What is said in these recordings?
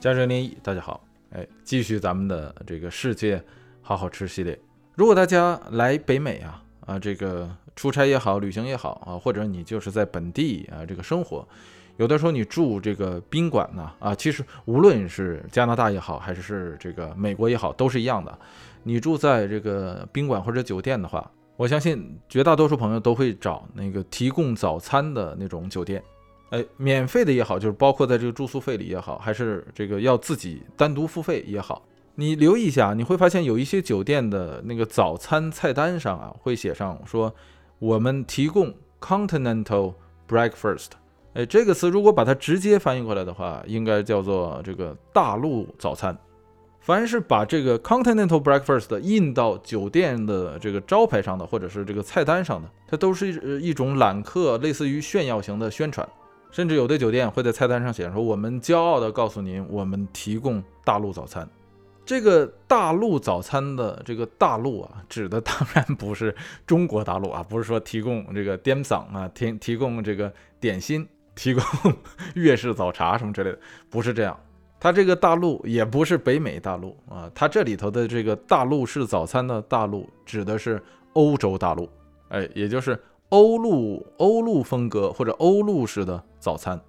家人联谊，大家好，哎，继续咱们的这个世界好好吃系列。如果大家来北美啊啊，这个出差也好，旅行也好啊，或者你就是在本地啊这个生活，有的时候你住这个宾馆呢啊，其实无论是加拿大也好，还是这个美国也好，都是一样的。你住在这个宾馆或者酒店的话，我相信绝大多数朋友都会找那个提供早餐的那种酒店。哎，免费的也好，就是包括在这个住宿费里也好，还是这个要自己单独付费也好，你留意一下，你会发现有一些酒店的那个早餐菜单上啊，会写上说我们提供 continental breakfast。哎，这个词如果把它直接翻译过来的话，应该叫做这个大陆早餐。凡是把这个 continental breakfast 印到酒店的这个招牌上的，或者是这个菜单上的，它都是一一种揽客，类似于炫耀型的宣传。甚至有的酒店会在菜单上写说：“我们骄傲地告诉您，我们提供大陆早餐。”这个大陆早餐的这个大陆啊，指的当然不是中国大陆啊，不是说提供这个点嗓啊，提提供这个点心，提供粤式早茶什么之类的，不是这样。它这个大陆也不是北美大陆啊，它这里头的这个大陆式早餐的大陆指的是欧洲大陆，哎，也就是。欧陆欧陆风格或者欧陆式的早餐，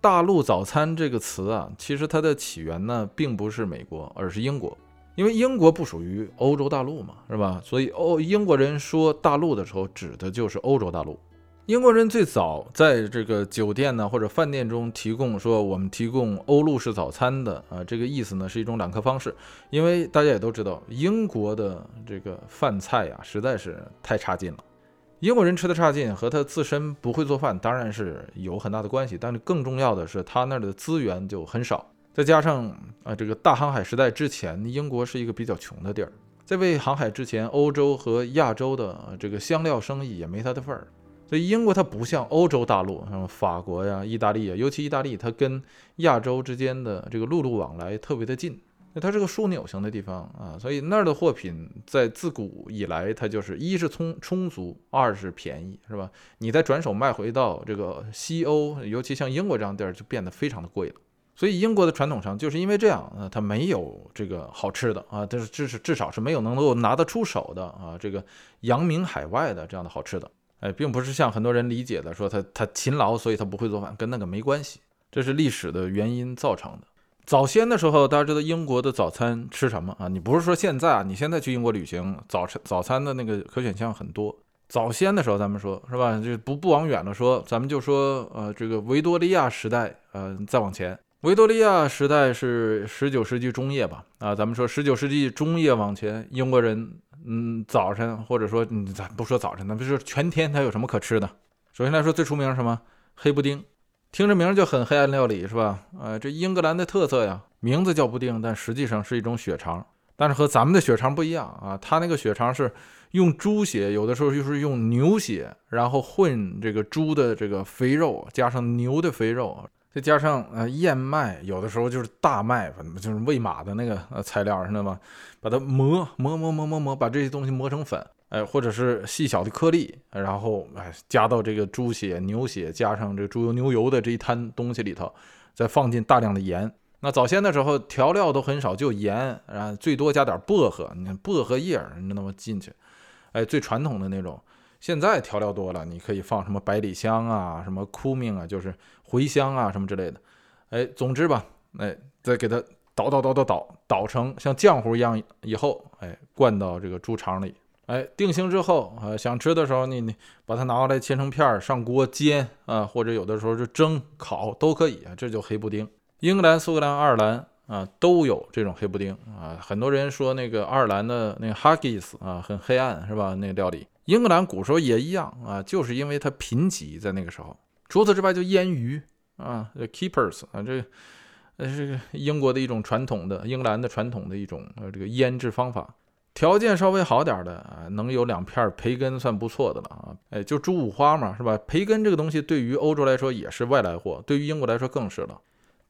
大陆早餐这个词啊，其实它的起源呢，并不是美国，而是英国，因为英国不属于欧洲大陆嘛，是吧？所以欧英国人说大陆的时候，指的就是欧洲大陆。英国人最早在这个酒店呢或者饭店中提供说我们提供欧陆式早餐的啊，这个意思呢是一种揽客方式，因为大家也都知道，英国的这个饭菜呀，实在是太差劲了。英国人吃的差劲，和他自身不会做饭当然是有很大的关系，但是更重要的是他那儿的资源就很少，再加上啊这个大航海时代之前，英国是一个比较穷的地儿，在未航海之前，欧洲和亚洲的这个香料生意也没他的份儿，所以英国它不像欧洲大陆，像法国呀、意大利呀，尤其意大利，它跟亚洲之间的这个陆路往来特别的近。那它是个枢纽型的地方啊，所以那儿的货品在自古以来，它就是一是充充足，二是便宜，是吧？你再转手卖回到这个西欧，尤其像英国这样地儿，就变得非常的贵了。所以英国的传统上就是因为这样啊，它没有这个好吃的啊，但是至是至少是没有能够拿得出手的啊，这个扬名海外的这样的好吃的。哎，并不是像很多人理解的说他他勤劳，所以他不会做饭，跟那个没关系，这是历史的原因造成的。早先的时候，大家知道英国的早餐吃什么啊？你不是说现在啊？你现在去英国旅行，早餐早餐的那个可选项很多。早先的时候，咱们说是吧？就不不往远了说，咱们就说呃，这个维多利亚时代，呃，再往前，维多利亚时代是十九世纪中叶吧？啊，咱们说十九世纪中叶往前，英国人嗯，早晨或者说嗯，咱不说早晨，咱不说全天他有什么可吃的？首先来说，最出名什么？黑布丁。听着名就很黑暗料理是吧？呃，这英格兰的特色呀，名字叫布丁，但实际上是一种血肠。但是和咱们的血肠不一样啊，它那个血肠是用猪血，有的时候就是用牛血，然后混这个猪的这个肥肉，加上牛的肥肉，再加上呃燕麦，有的时候就是大麦，反正就是喂马的那个呃材料，知道吗？把它磨磨磨磨磨磨，把这些东西磨成粉。哎，或者是细小的颗粒，然后哎加到这个猪血、牛血，加上这个猪油、牛油的这一摊东西里头，再放进大量的盐。那早先的时候调料都很少，就盐，然后最多加点薄荷，你看薄荷叶儿，你知道吗？进去，哎，最传统的那种。现在调料多了，你可以放什么百里香啊，什么枯命啊，就是茴香啊什么之类的。哎，总之吧，哎，再给它捣捣捣捣捣捣成像浆糊一样以后，哎，灌到这个猪肠里。哎，定型之后啊，想吃的时候，你你把它拿过来切成片儿，上锅煎啊，或者有的时候就蒸、烤都可以啊。这就黑布丁。英格兰、苏格兰、爱尔兰啊都有这种黑布丁啊。很多人说那个爱尔兰的那个 haggis 啊很黑暗是吧？那个料理，英格兰古时候也一样啊，就是因为它贫瘠在那个时候。除此之外，就腌鱼啊，keepers 啊，这呃是英国的一种传统的，英格兰的传统的一种呃这个腌制方法。条件稍微好点的啊，能有两片培根算不错的了啊。哎，就猪五花嘛，是吧？培根这个东西对于欧洲来说也是外来货，对于英国来说更是了。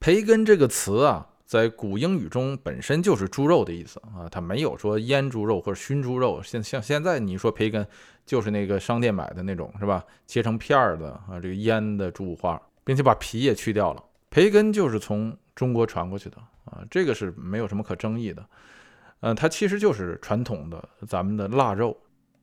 培根这个词啊，在古英语中本身就是猪肉的意思啊，它没有说腌猪肉或者熏猪肉。现像现在你说培根，就是那个商店买的那种，是吧？切成片儿的啊，这个腌的猪五花，并且把皮也去掉了。培根就是从中国传过去的啊，这个是没有什么可争议的。呃，它其实就是传统的咱们的腊肉。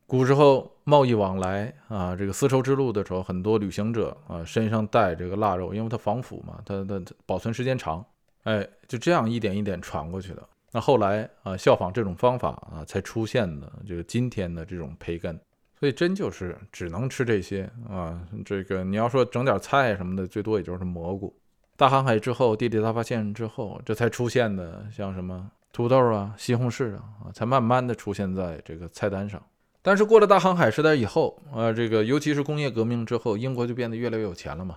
古时候贸易往来啊，这个丝绸之路的时候，很多旅行者啊身上带这个腊肉，因为它防腐嘛，它的保存时间长。哎，就这样一点一点传过去的。那后来啊，效仿这种方法啊，才出现的这个今天的这种培根。所以真就是只能吃这些啊。这个你要说整点菜什么的，最多也就是蘑菇。大航海之后，地理大发现之后，这才出现的像什么土豆啊、西红柿啊，啊，才慢慢的出现在这个菜单上。但是过了大航海时代以后，呃，这个尤其是工业革命之后，英国就变得越来越有钱了嘛。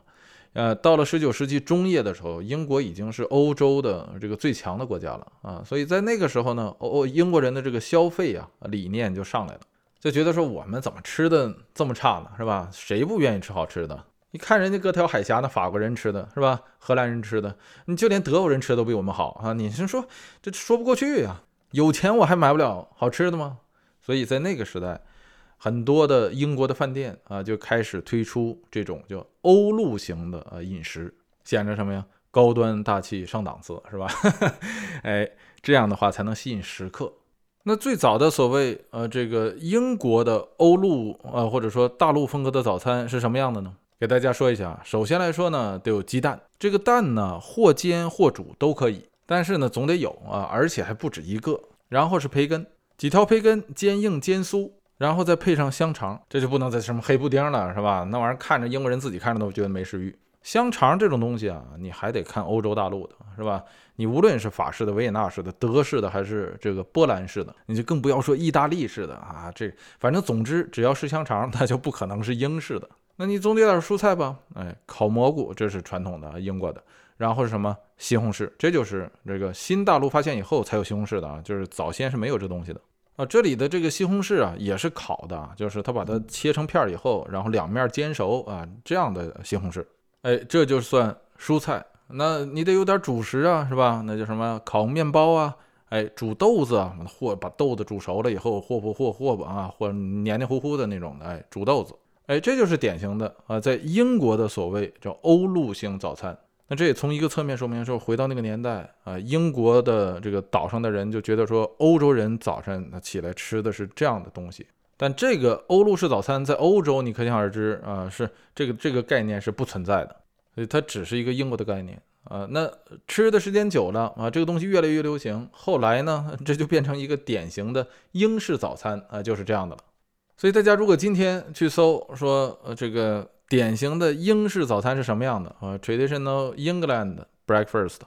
呃，到了十九世纪中叶的时候，英国已经是欧洲的这个最强的国家了啊。所以在那个时候呢，欧欧英国人的这个消费啊理念就上来了，就觉得说我们怎么吃的这么差呢？是吧？谁不愿意吃好吃的？你看人家各条海峡，那法国人吃的是吧？荷兰人吃的，你就连德国人吃的都比我们好啊！你是说这说不过去呀？有钱我还买不了好吃的吗？所以在那个时代，很多的英国的饭店啊就开始推出这种叫欧陆型的呃饮食，显着什么呀？高端大气上档次是吧？哎，这样的话才能吸引食客。那最早的所谓呃这个英国的欧陆啊或者说大陆风格的早餐是什么样的呢？给大家说一下啊，首先来说呢，得有鸡蛋。这个蛋呢，或煎或煮都可以，但是呢，总得有啊，而且还不止一个。然后是培根，几条培根煎硬煎酥，然后再配上香肠，这就不能再什么黑布丁了，是吧？那玩意儿看着英国人自己看着都觉得没食欲。香肠这种东西啊，你还得看欧洲大陆的，是吧？你无论是法式的、维也纳式的、德式的，还是这个波兰式的，你就更不要说意大利式的啊。这反正总之，只要是香肠，那就不可能是英式的。那你总得点蔬菜吧？哎，烤蘑菇这是传统的英国的，然后是什么西红柿？这就是这个新大陆发现以后才有西红柿的啊，就是早先是没有这东西的啊。这里的这个西红柿啊，也是烤的，就是他把它切成片以后，然后两面煎熟啊，这样的西红柿。哎，这就算蔬菜。那你得有点主食啊，是吧？那叫什么烤面包啊？哎，煮豆子啊，和把豆子煮熟了以后，和和和和吧啊，或黏黏糊糊的那种的，哎，煮豆子。哎，这就是典型的啊，在英国的所谓叫欧陆型早餐。那这也从一个侧面说明说，回到那个年代啊，英国的这个岛上的人就觉得说，欧洲人早晨起来吃的是这样的东西。但这个欧陆式早餐在欧洲，你可想而知啊，是这个这个概念是不存在的，所以它只是一个英国的概念啊。那吃的时间久了啊，这个东西越来越流行，后来呢，这就变成一个典型的英式早餐啊，就是这样的了。所以大家如果今天去搜说，呃，这个典型的英式早餐是什么样的啊？Traditional England breakfast，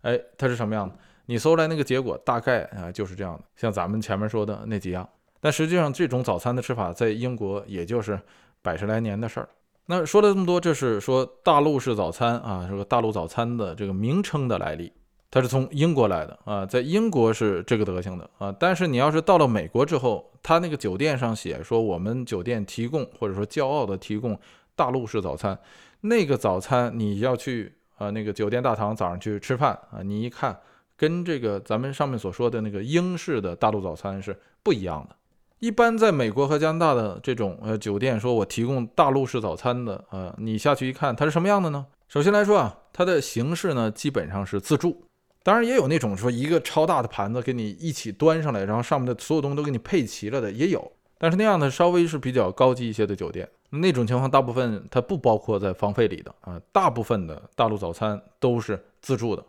哎，它是什么样的？你搜来那个结果大概啊就是这样的，像咱们前面说的那几样。但实际上，这种早餐的吃法在英国也就是百十来年的事儿。那说了这么多，这是说大陆式早餐啊，这个大陆早餐的这个名称的来历。它是从英国来的啊，在英国是这个德行的啊，但是你要是到了美国之后，他那个酒店上写说我们酒店提供或者说骄傲的提供大陆式早餐，那个早餐你要去啊那个酒店大堂早上去吃饭啊，你一看跟这个咱们上面所说的那个英式的大陆早餐是不一样的。一般在美国和加拿大的这种呃酒店说我提供大陆式早餐的呃，你下去一看它是什么样的呢？首先来说啊，它的形式呢基本上是自助。当然也有那种说一个超大的盘子给你一起端上来，然后上面的所有东西都给你配齐了的也有，但是那样的稍微是比较高级一些的酒店，那种情况大部分它不包括在房费里的啊，大部分的大陆早餐都是自助的，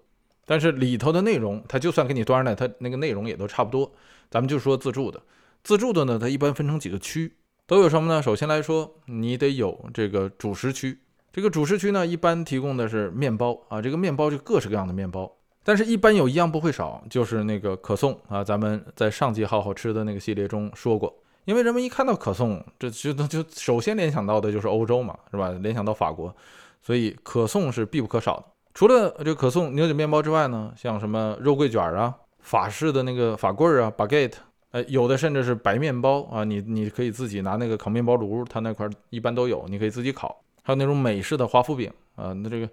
但是里头的内容它就算给你端上来，它那个内容也都差不多。咱们就说自助的，自助的呢，它一般分成几个区，都有什么呢？首先来说，你得有这个主食区，这个主食区呢，一般提供的是面包啊，这个面包就各式各样的面包。但是，一般有一样不会少，就是那个可颂啊。咱们在上集好好吃的那个系列中说过，因为人们一看到可颂，这就就首先联想到的就是欧洲嘛，是吧？联想到法国，所以可颂是必不可少的。除了这个可颂牛角面包之外呢，像什么肉桂卷啊、法式的那个法棍儿啊、baguette，呃，有的甚至是白面包啊，你你可以自己拿那个烤面包炉，它那块一般都有，你可以自己烤。还有那种美式的华夫饼啊，那这个。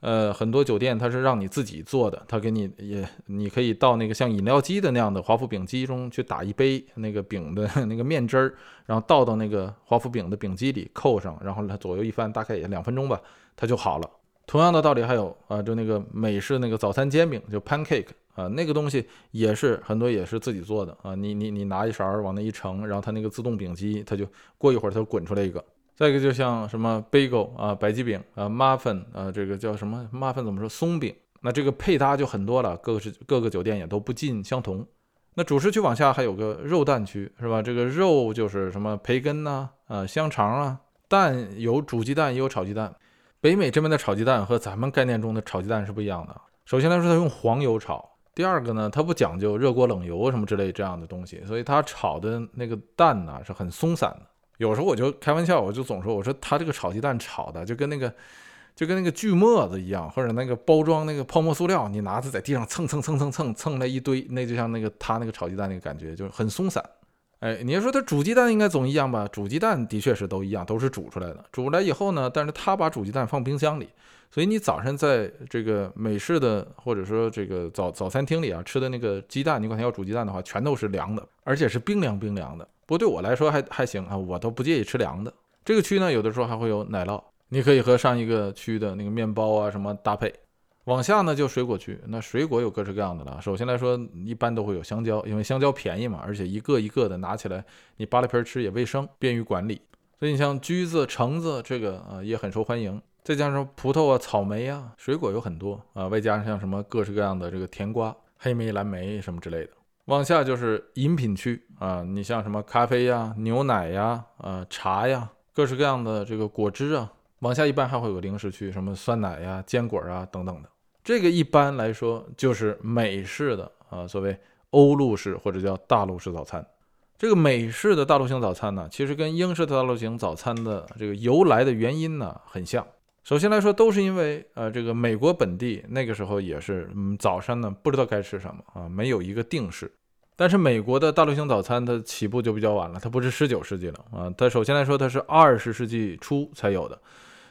呃，很多酒店它是让你自己做的，他给你也，你可以到那个像饮料机的那样的华夫饼机中去打一杯那个饼的 那个面汁儿，然后倒到那个华夫饼的饼机里扣上，然后它左右一翻，大概也两分钟吧，它就好了。同样的道理还有啊，就那个美式那个早餐煎饼，就 pancake 啊，那个东西也是很多也是自己做的啊。你你你拿一勺往那一盛，然后它那个自动饼机，它就过一会儿它就滚出来一个。再一个就像什么 bagel 啊，白吉饼啊，muffin 啊，这个叫什么 muffin 怎么说松饼？那这个配搭就很多了，各个是各个酒店也都不尽相同。那主食区往下还有个肉蛋区是吧？这个肉就是什么培根呐，啊香肠啊，蛋有煮鸡蛋也有炒鸡蛋。北美这边的炒鸡蛋和咱们概念中的炒鸡蛋是不一样的。首先来说，它用黄油炒；第二个呢，它不讲究热锅冷油什么之类这样的东西，所以它炒的那个蛋呢是很松散的。有时候我就开玩笑，我就总说，我说他这个炒鸡蛋炒的就跟那个就跟那个锯末子一样，或者那个包装那个泡沫塑料，你拿它在地上蹭蹭蹭蹭蹭蹭了一堆，那就像那个他那个炒鸡蛋那个感觉，就是很松散。哎，你要说它煮鸡蛋应该总一样吧？煮鸡蛋的确是都一样，都是煮出来的。煮出来以后呢，但是他把煮鸡蛋放冰箱里，所以你早上在这个美式的或者说这个早早餐厅里啊吃的那个鸡蛋，你管它要煮鸡蛋的话，全都是凉的，而且是冰凉冰凉的。不过对我来说还还行啊，我都不介意吃凉的。这个区呢，有的时候还会有奶酪，你可以和上一个区的那个面包啊什么搭配。往下呢就水果区，那水果有各式各样的了。首先来说，一般都会有香蕉，因为香蕉便宜嘛，而且一个一个的拿起来，你扒了皮吃也卫生，便于管理。所以你像橘子、橙子这个啊也很受欢迎。再加上葡萄啊、草莓啊，水果有很多啊，外加上像什么各式各样的这个甜瓜、黑莓、蓝莓什么之类的。往下就是饮品区啊，你像什么咖啡呀、牛奶呀、啊茶呀，各式各样的这个果汁啊。往下一般还会有零食区，什么酸奶呀、坚果啊等等的。这个一般来说就是美式的啊，所谓欧陆式或者叫大陆式早餐。这个美式的大陆型早餐呢，其实跟英式的大陆型早餐的这个由来的原因呢很像。首先来说，都是因为呃，这个美国本地那个时候也是，嗯，早上呢不知道该吃什么啊，没有一个定式。但是美国的大陆型早餐它起步就比较晚了，它不是十九世纪了啊，它首先来说它是二十世纪初才有的，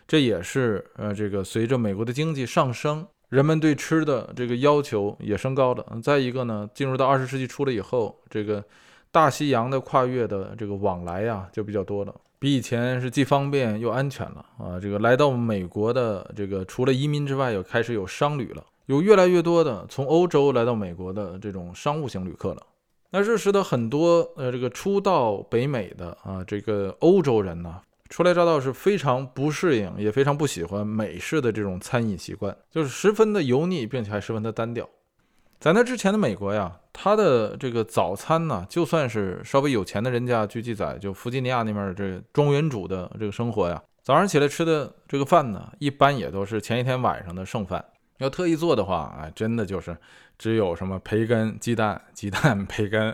这也是呃，这个随着美国的经济上升。人们对吃的这个要求也升高了。再一个呢，进入到二十世纪初了以后，这个大西洋的跨越的这个往来呀就比较多了，比以前是既方便又安全了啊。这个来到美国的这个除了移民之外，又开始有商旅了，有越来越多的从欧洲来到美国的这种商务型旅客了。那这使得很多呃这个初到北美的啊这个欧洲人呢。初来乍到是非常不适应，也非常不喜欢美式的这种餐饮习惯，就是十分的油腻，并且还十分的单调。在那之前的美国呀，它的这个早餐呢，就算是稍微有钱的人家，据记载，就弗吉尼亚那边这庄园主的这个生活呀，早上起来吃的这个饭呢，一般也都是前一天晚上的剩饭。要特意做的话，哎，真的就是只有什么培根、鸡蛋、鸡蛋、培根，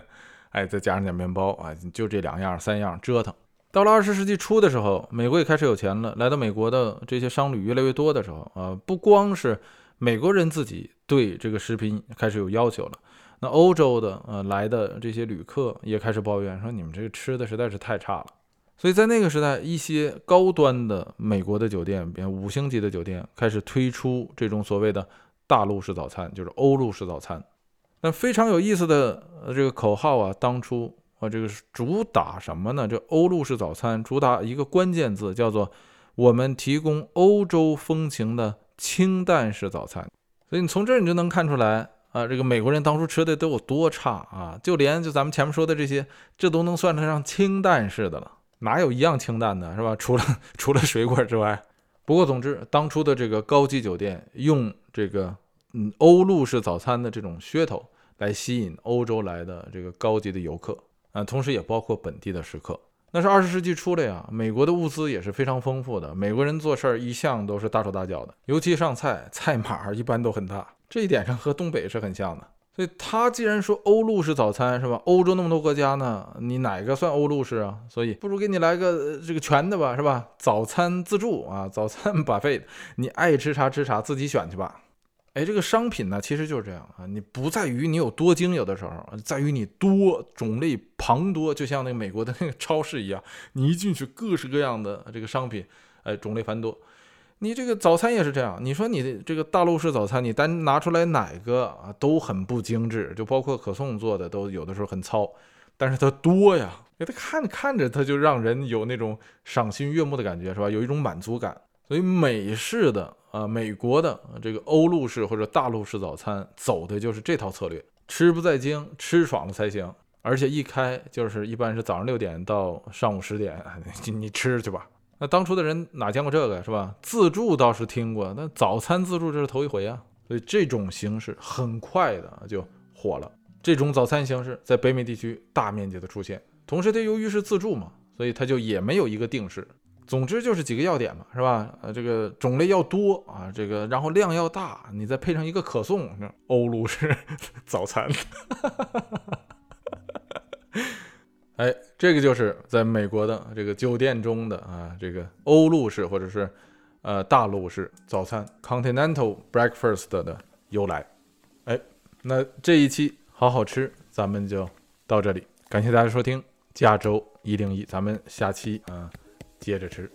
哎，再加上点面包啊，就这两样三样折腾。到了二十世纪初的时候，美国也开始有钱了。来到美国的这些商旅越来越多的时候，啊，不光是美国人自己对这个食品开始有要求了，那欧洲的呃来的这些旅客也开始抱怨说：“你们这个吃的实在是太差了。”所以在那个时代，一些高端的美国的酒店，比如五星级的酒店，开始推出这种所谓的大陆式早餐，就是欧陆式早餐。那非常有意思的这个口号啊，当初。啊，这个是主打什么呢？这欧陆式早餐主打一个关键字，叫做我们提供欧洲风情的清淡式早餐。所以你从这儿你就能看出来啊，这个美国人当初吃的都有多差啊！就连就咱们前面说的这些，这都能算得上清淡式的了，哪有一样清淡的，是吧？除了除了水果之外。不过总之，当初的这个高级酒店用这个嗯欧陆式早餐的这种噱头来吸引欧洲来的这个高级的游客。啊，同时也包括本地的食客。那是二十世纪初了呀，美国的物资也是非常丰富的。美国人做事儿一向都是大手大脚的，尤其上菜，菜码一般都很大。这一点上和东北是很像的。所以他既然说欧陆式早餐是吧？欧洲那么多国家呢，你哪个算欧陆式啊？所以不如给你来个这个全的吧，是吧？早餐自助啊，早餐 buffet，，你爱吃啥吃啥，自己选去吧。哎，这个商品呢，其实就是这样啊，你不在于你有多精，有的时候在于你多种类庞多，就像那个美国的那个超市一样，你一进去各式各样的这个商品，哎，种类繁多。你这个早餐也是这样，你说你的这个大陆式早餐，你单拿出来哪个啊，都很不精致，就包括可颂做的，都有的时候很糙，但是它多呀，给它看看着它就让人有那种赏心悦目的感觉，是吧？有一种满足感。所以美式的啊，美国的这个欧陆式或者大陆式早餐走的就是这套策略，吃不在精，吃爽了才行。而且一开就是一般是早上六点到上午十点，你吃去吧。那当初的人哪见过这个，是吧？自助倒是听过，那早餐自助这是头一回啊。所以这种形式很快的就火了。这种早餐形式在北美地区大面积的出现，同时它由于是自助嘛，所以它就也没有一个定式。总之就是几个要点嘛，是吧？呃，这个种类要多啊，这个然后量要大，你再配上一个可颂，欧陆式 早餐。哎，这个就是在美国的这个酒店中的啊，这个欧陆式或者是呃大陆式早餐 （Continental Breakfast） 的由来。哎，那这一期好好吃，咱们就到这里，感谢大家收听加州一零一，咱们下期啊接着吃。